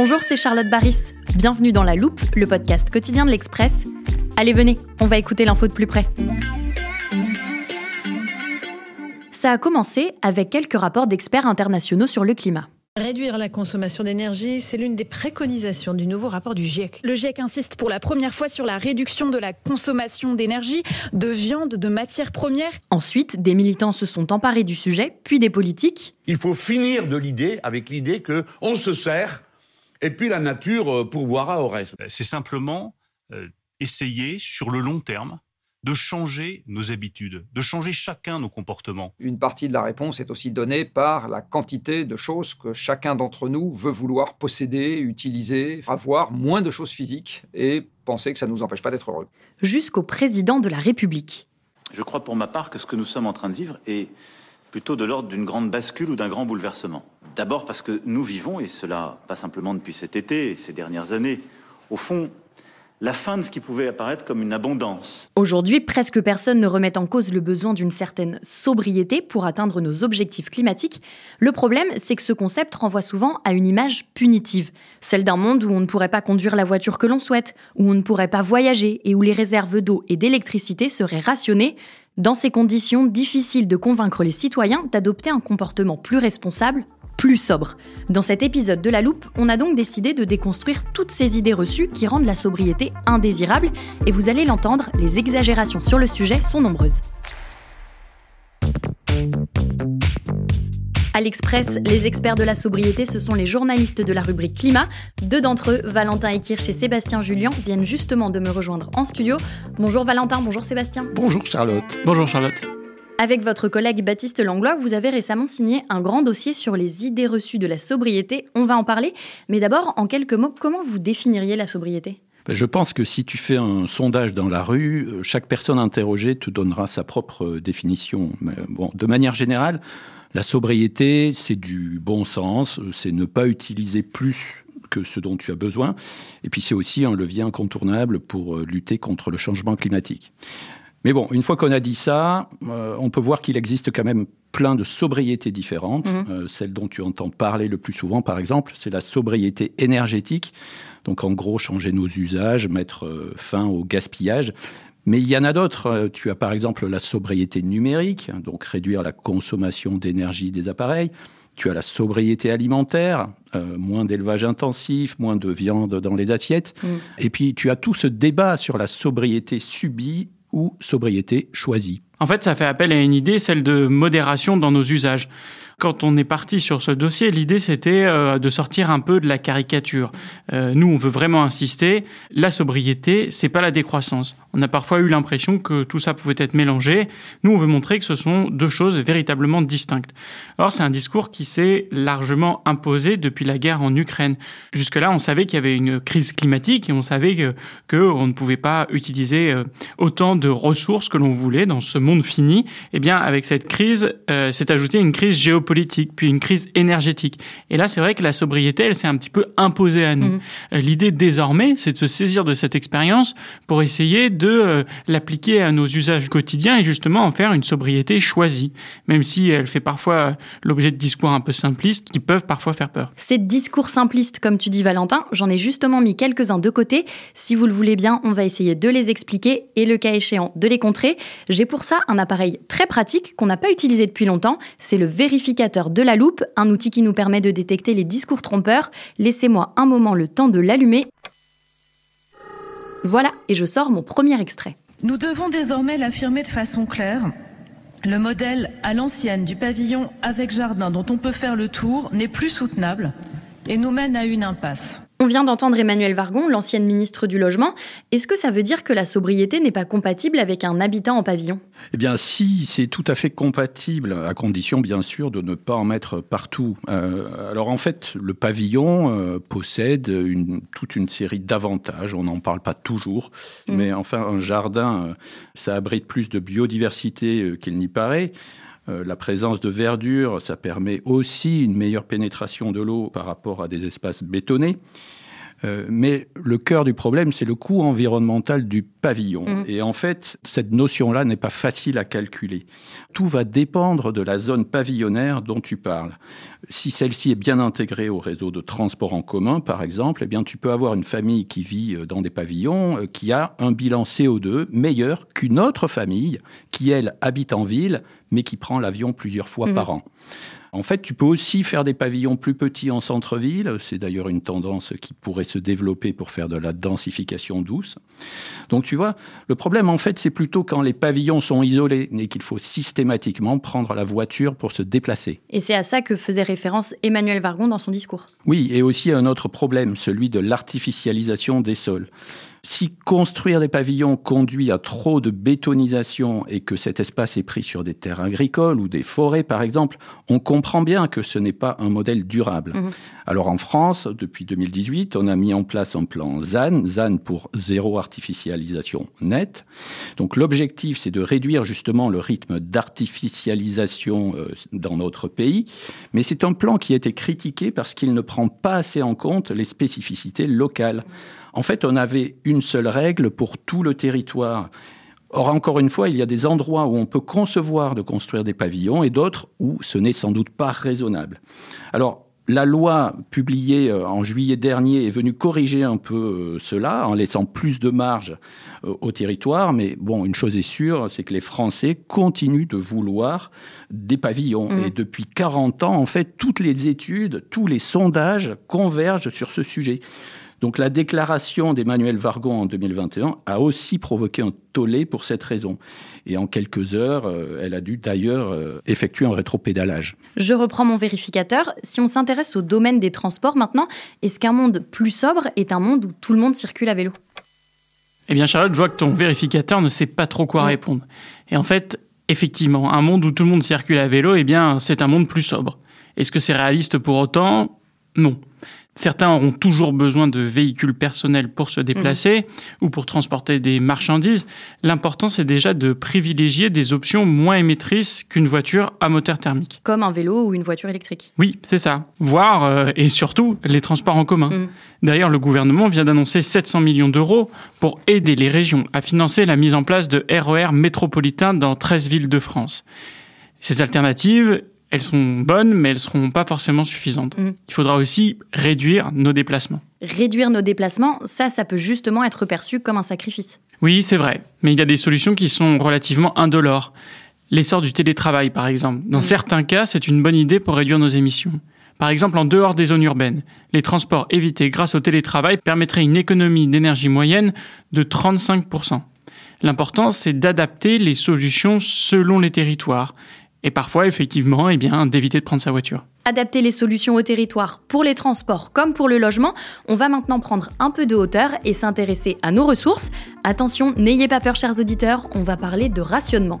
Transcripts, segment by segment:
Bonjour, c'est Charlotte Baris. Bienvenue dans La Loupe, le podcast quotidien de l'Express. Allez, venez, on va écouter l'info de plus près. Ça a commencé avec quelques rapports d'experts internationaux sur le climat. Réduire la consommation d'énergie, c'est l'une des préconisations du nouveau rapport du GIEC. Le GIEC insiste pour la première fois sur la réduction de la consommation d'énergie, de viande, de matières premières. Ensuite, des militants se sont emparés du sujet, puis des politiques. Il faut finir de l'idée avec l'idée que on se sert et puis la nature euh, pourvoira au reste. C'est simplement euh, essayer sur le long terme de changer nos habitudes, de changer chacun nos comportements. Une partie de la réponse est aussi donnée par la quantité de choses que chacun d'entre nous veut vouloir posséder, utiliser, avoir moins de choses physiques et penser que ça ne nous empêche pas d'être heureux. Jusqu'au président de la République. Je crois pour ma part que ce que nous sommes en train de vivre est plutôt de l'ordre d'une grande bascule ou d'un grand bouleversement. D'abord parce que nous vivons, et cela pas simplement depuis cet été, ces dernières années, au fond, la fin de ce qui pouvait apparaître comme une abondance. Aujourd'hui, presque personne ne remet en cause le besoin d'une certaine sobriété pour atteindre nos objectifs climatiques. Le problème, c'est que ce concept renvoie souvent à une image punitive, celle d'un monde où on ne pourrait pas conduire la voiture que l'on souhaite, où on ne pourrait pas voyager et où les réserves d'eau et d'électricité seraient rationnées. Dans ces conditions, difficile de convaincre les citoyens d'adopter un comportement plus responsable, plus sobre. Dans cet épisode de La Loupe, on a donc décidé de déconstruire toutes ces idées reçues qui rendent la sobriété indésirable, et vous allez l'entendre, les exagérations sur le sujet sont nombreuses. À l'Express, les experts de la sobriété, ce sont les journalistes de la rubrique Climat. Deux d'entre eux, Valentin Ekirch et Sébastien Julien, viennent justement de me rejoindre en studio. Bonjour Valentin, bonjour Sébastien. Bonjour Charlotte. Bonjour Charlotte. Avec votre collègue Baptiste Langlois, vous avez récemment signé un grand dossier sur les idées reçues de la sobriété. On va en parler. Mais d'abord, en quelques mots, comment vous définiriez la sobriété? Ben, Je pense que si tu fais un sondage dans la rue, euh, chaque personne interrogée te donnera sa propre euh, définition. Mais bon, de manière générale, la sobriété, c'est du bon sens, euh, c'est ne pas utiliser plus que ce dont tu as besoin. Et puis c'est aussi un levier incontournable pour euh, lutter contre le changement climatique. Mais bon, une fois qu'on a dit ça, euh, on peut voir qu'il existe quand même plein de sobriétés différentes. Euh, celle dont tu entends parler le plus souvent, par exemple, c'est la sobriété énergétique. Donc en gros, changer nos usages, mettre euh, fin au gaspillage. Mais il y en a d'autres. Euh, Tu as par exemple la sobriété numérique, donc réduire la consommation d'énergie des appareils. Tu as la sobriété alimentaire, euh, moins d'élevage intensif, moins de viande dans les assiettes. Mm. Et puis tu as tout ce débat sur la sobriété subie ou sobriété choisie. En fait, ça fait appel à une idée, celle de modération dans nos usages. Quand on est parti sur ce dossier, l'idée c'était euh, de sortir un peu de la caricature. Euh, nous, on veut vraiment insister. La sobriété, c'est pas la décroissance. On a parfois eu l'impression que tout ça pouvait être mélangé. Nous, on veut montrer que ce sont deux choses véritablement distinctes. Or, c'est un discours qui s'est largement imposé depuis la guerre en Ukraine. Jusque-là, on savait qu'il y avait une crise climatique et on savait que, que on ne pouvait pas utiliser euh, autant de ressources que l'on voulait dans ce monde fini. Eh bien, avec cette crise, euh, s'est ajoutée une crise géopolitique géopolitique, puis une crise énergétique. Et là, c'est vrai que la sobriété, elle s'est un petit peu imposée à nous. Euh, L'idée désormais, c'est de se saisir de cette expérience pour essayer de euh, l'appliquer à nos usages quotidiens et justement en faire une sobriété choisie, même si elle fait parfois euh, l'objet de discours un peu simplistes qui peuvent parfois faire peur. Ces discours simplistes, comme tu dis Valentin, j'en ai justement mis quelques-uns de côté. Si vous le voulez bien, on va essayer de les expliquer et le cas échéant de les contrer. J'ai pour ça un appareil très pratique qu'on n'a pas utilisé depuis longtemps. C'est le vérificateur de la loupe, un outil qui nous permet de détecter les discours trompeurs. Laissez-moi un moment le temps de l'allumer. Voilà, et je sors mon premier extrait. Nous devons désormais l'affirmer de façon claire. Le modèle à l'ancienne du pavillon avec jardin dont on peut faire le tour n'est plus soutenable et nous mène à une impasse. On vient d'entendre Emmanuel Vargon, l'ancienne ministre du Logement. Est-ce que ça veut dire que la sobriété n'est pas compatible avec un habitat en pavillon? Eh bien, si, c'est tout à fait compatible, à condition, bien sûr, de ne pas en mettre partout. Euh, alors, en fait, le pavillon euh, possède une, toute une série d'avantages. On n'en parle pas toujours, Mm. mais enfin, un jardin, euh, ça abrite plus de biodiversité qu'il n'y paraît. Euh, La présence de verdure, ça permet aussi une meilleure pénétration de l'eau par rapport à des espaces bétonnés. Euh, mais le cœur du problème, c'est le coût environnemental du pavillon. Mhm. Et en fait, cette notion-là n'est pas facile à calculer. Tout va dépendre de la zone pavillonnaire dont tu parles. Si celle-ci est bien intégrée au réseau de transport en commun, par exemple, eh bien, tu peux avoir une famille qui vit euh, dans des pavillons euh, qui a un bilan CO2 meilleur qu'une autre famille qui, elle, habite en ville, mais qui prend l'avion plusieurs fois Mhm. par an. En fait, tu peux aussi faire des pavillons plus petits en centre-ville. C'est d'ailleurs une tendance qui pourrait se développer pour faire de la densification douce. Donc, tu vois, le problème, en fait, c'est plutôt quand les pavillons sont isolés et qu'il faut systématiquement prendre la voiture pour se déplacer. Et c'est à ça que faisait référence Emmanuel Vargon dans son discours. Oui, et aussi un autre problème, celui de l'artificialisation des sols. Si construire des pavillons conduit à trop de bétonisation et que cet espace est pris sur des terres agricoles ou des forêts, par exemple, on comprend bien que ce n'est pas un modèle durable. Mhm. Alors en France, depuis 2018, on a mis en place un plan ZAN, ZAN pour zéro artificialisation nette. Donc l'objectif, c'est de réduire justement le rythme d'artificialisation euh, dans notre pays. Mais c'est un plan qui a été critiqué parce qu'il ne prend pas assez en compte les spécificités locales. En fait, on avait une seule règle pour tout le territoire. Or, encore une fois, il y a des endroits où on peut concevoir de construire des pavillons et d'autres où ce n'est sans doute pas raisonnable. Alors, la loi publiée euh, en juillet dernier est venue corriger un peu euh, cela en laissant plus de marge euh, au territoire. Mais bon, une chose est sûre, c'est que les Français continuent de vouloir des pavillons. Mhm. Et depuis 40 ans, en fait, toutes les études, tous les sondages convergent sur ce sujet. Donc la déclaration d'Emmanuel Vargon en 2021 a aussi provoqué un tollé pour cette raison. Et en quelques heures, euh, elle a dû d'ailleurs euh, effectuer un rétropédalage. Je reprends mon vérificateur. Si on s'intéresse au domaine des transports maintenant, est-ce qu'un monde plus sobre est un monde où tout le monde circule à vélo? Eh bien, Charlotte, je vois que ton vérificateur ne sait pas trop quoi Ouais. répondre. Et en fait, effectivement, un monde où tout le monde circule à vélo, eh bien, c'est un monde plus sobre. Est-ce que c'est réaliste pour autant? Non. Certains auront toujours besoin de véhicules personnels pour se déplacer ou pour transporter des marchandises. L'important, c'est déjà de privilégier des options moins émettrices qu'une voiture à moteur thermique. Comme un vélo ou une voiture électrique Oui, c'est ça. Voire, euh, et surtout, les transports en commun. Mm. D'ailleurs, le gouvernement vient d'annoncer 700 millions d'euros pour aider les régions à financer la mise en place de RER métropolitains dans 13 villes de France. Ces alternatives, elles sont bonnes, mais elles seront pas forcément suffisantes. Mm. Il faudra aussi réduire nos déplacements. Réduire nos déplacements, ça, ça peut justement être perçu comme un sacrifice. Oui, c'est vrai, mais il y a des solutions qui sont relativement indolores. L'essor du télétravail, par exemple. Dans Mm. certains cas, c'est une bonne idée pour réduire nos émissions. Par exemple, en dehors des zones urbaines, les transports évités grâce au télétravail permettraient une économie d'énergie moyenne de 35%. L'important, c'est d'adapter les solutions selon les territoires. Et parfois, effectivement, eh d'éviter de prendre sa voiture. Adapter les solutions au territoire pour les transports comme pour le logement, on va maintenant prendre un peu de hauteur et s'intéresser à nos ressources. Attention, n'ayez pas peur chers auditeurs, on va parler de rationnement.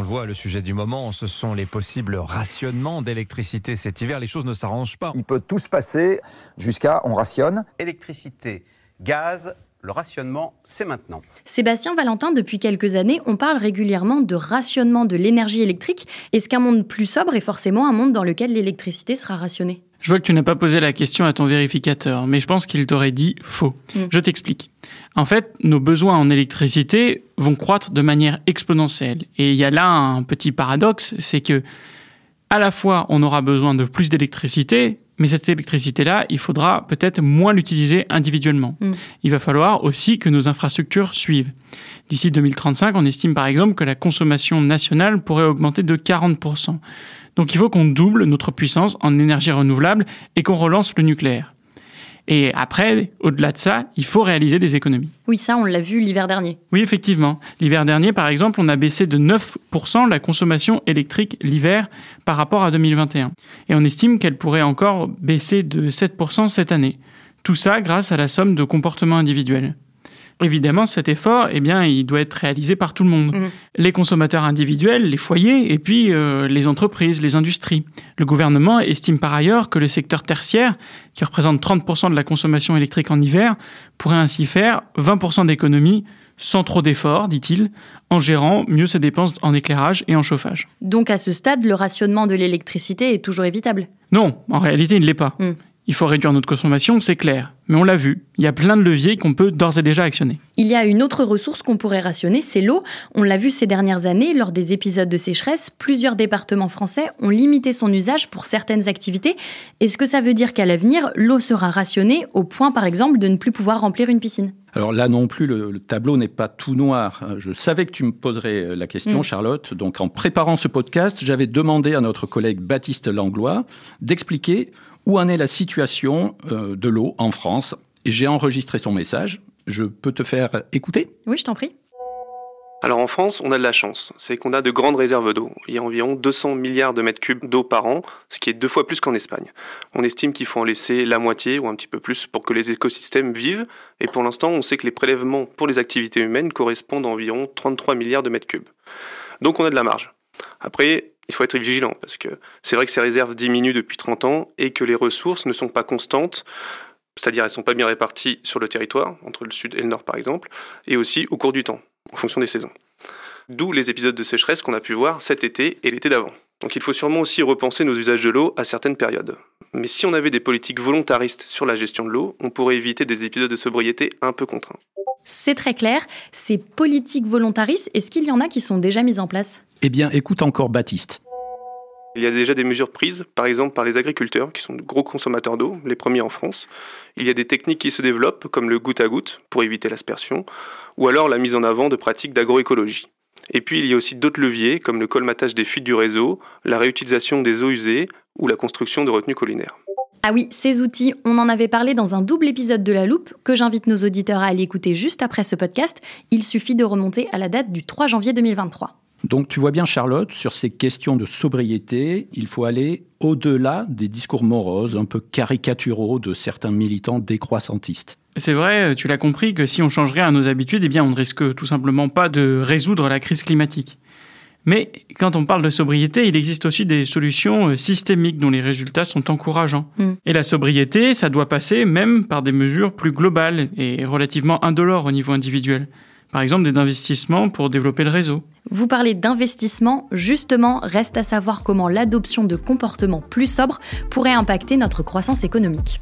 On le voit, le sujet du moment, ce sont les possibles rationnements d'électricité cet hiver. Les choses ne s'arrangent pas. Il peut tout se passer jusqu'à on rationne. Électricité, gaz, le rationnement, c'est maintenant. Sébastien Valentin, depuis quelques années, on parle régulièrement de rationnement de l'énergie électrique. Est-ce qu'un monde plus sobre est forcément un monde dans lequel l'électricité sera rationnée? Je vois que tu n'as pas posé la question à ton vérificateur, mais je pense qu'il t'aurait dit faux. Mm. Je t'explique. En fait, nos besoins en électricité vont croître de manière exponentielle. Et il y a là un petit paradoxe, c'est que à la fois on aura besoin de plus d'électricité, mais cette électricité-là, il faudra peut-être moins l'utiliser individuellement. Mm. Il va falloir aussi que nos infrastructures suivent. D'ici 2035, on estime par exemple que la consommation nationale pourrait augmenter de 40%. Donc il faut qu'on double notre puissance en énergie renouvelable et qu'on relance le nucléaire. Et après, au-delà de ça, il faut réaliser des économies. Oui, ça, on l'a vu l'hiver dernier. Oui, effectivement. L'hiver dernier, par exemple, on a baissé de 9% la consommation électrique l'hiver par rapport à 2021. Et on estime qu'elle pourrait encore baisser de 7% cette année. Tout ça grâce à la somme de comportements individuels. Évidemment, cet effort, eh bien, il doit être réalisé par tout le monde. Mhm. Les consommateurs individuels, les foyers, et puis euh, les entreprises, les industries. Le gouvernement estime par ailleurs que le secteur tertiaire, qui représente 30% de la consommation électrique en hiver, pourrait ainsi faire 20% d'économies sans trop d'efforts, dit-il, en gérant mieux ses dépenses en éclairage et en chauffage. Donc à ce stade, le rationnement de l'électricité est toujours évitable? Non, en réalité, il ne l'est pas. Mm. Il faut réduire notre consommation, c'est clair. Mais on l'a vu, il y a plein de leviers qu'on peut d'ores et déjà actionner. Il y a une autre ressource qu'on pourrait rationner, c'est l'eau. On l'a vu ces dernières années, lors des épisodes de sécheresse, plusieurs départements français ont limité son usage pour certaines activités. Est-ce que ça veut dire qu'à l'avenir, l'eau sera rationnée au point, par exemple, de ne plus pouvoir remplir une piscine? Alors là non plus, le, le tableau n'est pas tout noir. Je savais que tu me poserais la question, Mm. Charlotte. Donc en préparant ce podcast, j'avais demandé à notre collègue Baptiste Langlois d'expliquer où en est la situation euh, de l'eau en France? J'ai enregistré son message. Je peux te faire écouter? Oui, je t'en prie. Alors en France, on a de la chance, c'est qu'on a de grandes réserves d'eau. Il y a environ 200 milliards de mètres cubes d'eau par an, ce qui est deux fois plus qu'en Espagne. On estime qu'il faut en laisser la moitié ou un petit peu plus pour que les écosystèmes vivent, et pour l'instant, on sait que les prélèvements pour les activités humaines correspondent à environ 33 milliards de mètres cubes. Donc on a de la marge. Après, il faut être vigilant, parce que c'est vrai que ces réserves diminuent depuis 30 ans et que les ressources ne sont pas constantes, c'est-à-dire elles sont pas bien réparties sur le territoire, entre le sud et le nord par exemple, et aussi au cours du temps, en fonction des saisons. D'où les épisodes de sécheresse qu'on a pu voir cet été et l'été d'avant. Donc il faut sûrement aussi repenser nos usages de l'eau à certaines périodes. Mais si on avait des politiques volontaristes sur la gestion de l'eau, on pourrait éviter des épisodes de sobriété un peu contraints. C'est très clair. Ces politiques volontaristes, est-ce qu'il y en a qui sont déjà mises en place? Eh bien, écoute encore Baptiste. Il y a déjà des mesures prises, par exemple par les agriculteurs, qui sont de gros consommateurs d'eau, les premiers en France. Il y a des techniques qui se développent, comme le goutte à goutte, pour éviter l'aspersion, ou alors la mise en avant de pratiques d'agroécologie. Et puis il y a aussi d'autres leviers, comme le colmatage des fuites du réseau, la réutilisation des eaux usées, ou la construction de retenues collinaires. Ah oui, ces outils, on en avait parlé dans un double épisode de La Loupe que j'invite nos auditeurs à aller écouter juste après ce podcast. Il suffit de remonter à la date du 3 janvier 2023. Donc tu vois bien Charlotte, sur ces questions de sobriété, il faut aller au-delà des discours moroses, un peu caricaturaux de certains militants décroissantistes. C'est vrai, tu l'as compris, que si on changerait à nos habitudes, eh bien on ne risque tout simplement pas de résoudre la crise climatique. Mais quand on parle de sobriété, il existe aussi des solutions euh, systémiques dont les résultats sont encourageants. Mm. Et la sobriété, ça doit passer même par des mesures plus globales et relativement indolores au niveau individuel. Par exemple, des investissements pour développer le réseau. Vous parlez d'investissement, justement, reste à savoir comment l'adoption de comportements plus sobres pourrait impacter notre croissance économique.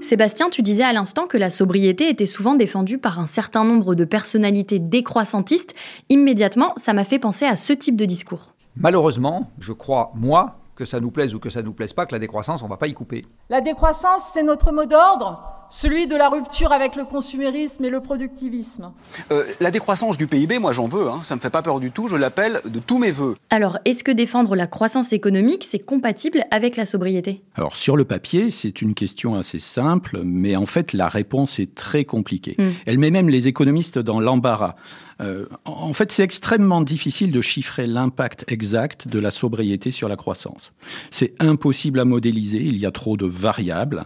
Sébastien, tu disais à l'instant que la sobriété était souvent défendue par un certain nombre de personnalités décroissantistes. Immédiatement, ça m'a fait penser à ce type de discours. Malheureusement, je crois, moi, que ça nous plaise ou que ça nous plaise pas, que la décroissance, on va pas y couper. La décroissance, c'est notre mot d'ordre, celui de la rupture avec le consumérisme et le productivisme. Euh, la décroissance du PIB, moi j'en veux, hein. ça ne me fait pas peur du tout, je l'appelle de tous mes voeux. Alors, est-ce que défendre la croissance économique, c'est compatible avec la sobriété? Alors, sur le papier, c'est une question assez simple, mais en fait, la réponse est très compliquée. Mm. Elle met même les économistes dans l'embarras. Euh, en fait, c'est extrêmement difficile de chiffrer l'impact exact de la sobriété sur la croissance. C'est impossible à modéliser, il y a trop de variables.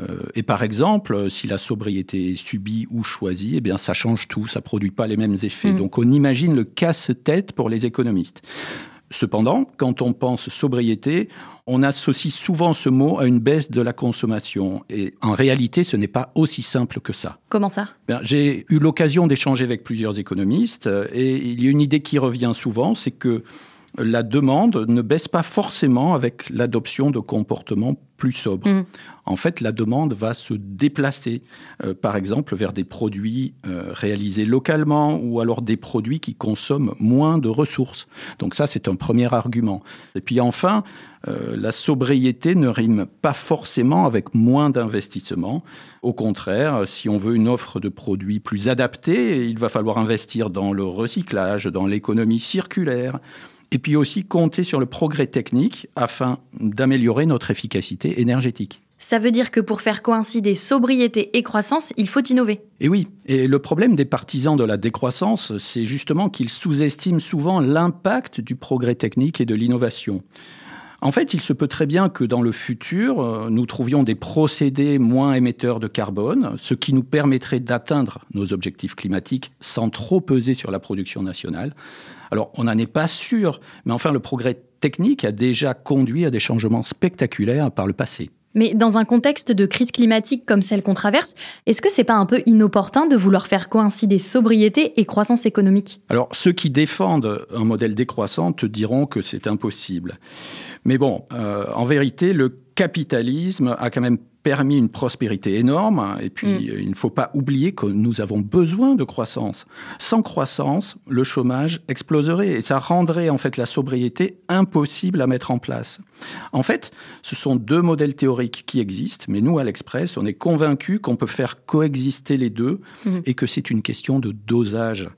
Euh, et par exemple, si la sobriété est subie ou choisie, eh bien, ça change tout, ça produit pas les mêmes effets. Mm. Donc, on imagine le casse-tête pour les économistes. Cependant, quand on pense sobriété, on associe souvent ce mot à une baisse de la consommation. Et en réalité, ce n'est pas aussi simple que ça. Comment ça? Ben, J'ai eu l'occasion d'échanger avec plusieurs économistes euh, et il y a une idée qui revient souvent, c'est que la demande ne baisse pas forcément avec l'adoption de comportements plus sobres. Mm. En fait, la demande va se déplacer, euh, par exemple, vers des produits euh, réalisés localement ou alors des produits qui consomment moins de ressources. Donc ça, c'est un premier argument. Et puis enfin, euh, la sobriété ne rime pas forcément avec moins d'investissement. Au contraire, si on veut une offre de produits plus adaptée, il va falloir investir dans le recyclage, dans l'économie circulaire, et puis aussi compter sur le progrès technique afin d'améliorer notre efficacité énergétique. Ça veut dire que pour faire coïncider sobriété et croissance, il faut innover. Et oui, et le problème des partisans de la décroissance, c'est justement qu'ils sous-estiment souvent l'impact du progrès technique et de l'innovation. En fait, il se peut très bien que dans le futur, euh, nous trouvions des procédés moins émetteurs de carbone, ce qui nous permettrait d'atteindre nos objectifs climatiques sans trop peser sur la production nationale. Alors, on n'en est pas sûr, mais enfin, le progrès technique a déjà conduit à des changements spectaculaires par le passé. Mais dans un contexte de crise climatique comme celle qu'on traverse, est-ce que c'est pas un peu inopportun de vouloir faire coïncider sobriété et croissance économique? Alors, ceux qui défendent un modèle décroissant diront que c'est impossible. Mais bon, euh, en vérité, le capitalisme a quand même permis une prospérité énorme. Et puis, Mm. il ne faut pas oublier que nous avons besoin de croissance. Sans croissance, le chômage exploserait et ça rendrait en fait la sobriété impossible à mettre en place. En fait, ce sont deux modèles théoriques qui existent, mais nous, à l'Express, on est convaincus qu'on peut faire coexister les deux Mhm. et que c'est une question de dosage.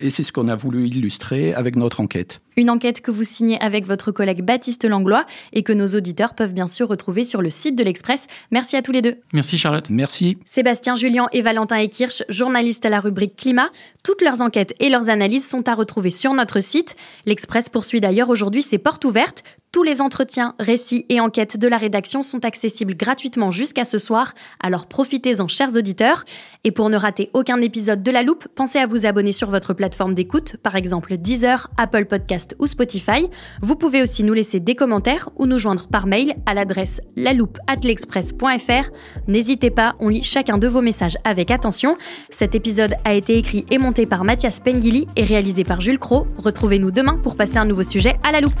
Et c'est ce qu'on a voulu illustrer avec notre enquête. Une enquête que vous signez avec votre collègue Baptiste Langlois et que nos auditeurs peuvent bien sûr retrouver sur le site de l'Express. Merci à tous les deux. Merci Charlotte. Merci. Sébastien Julien et Valentin Ekirch, journalistes à la rubrique Climat. Toutes leurs enquêtes et leurs analyses sont à retrouver sur notre site. L'Express poursuit d'ailleurs aujourd'hui ses portes ouvertes. Tous les entretiens, récits et enquêtes de la rédaction sont accessibles gratuitement jusqu'à ce soir, alors profitez-en chers auditeurs. Et pour ne rater aucun épisode de La Loupe, pensez à vous abonner sur votre plateforme d'écoute, par exemple Deezer, Apple Podcast ou Spotify. Vous pouvez aussi nous laisser des commentaires ou nous joindre par mail à l'adresse laloupe@l'express.fr. N'hésitez pas, on lit chacun de vos messages avec attention. Cet épisode a été écrit et monté par Mathias Pengili et réalisé par Jules Cro. Retrouvez-nous demain pour passer un nouveau sujet à la loupe.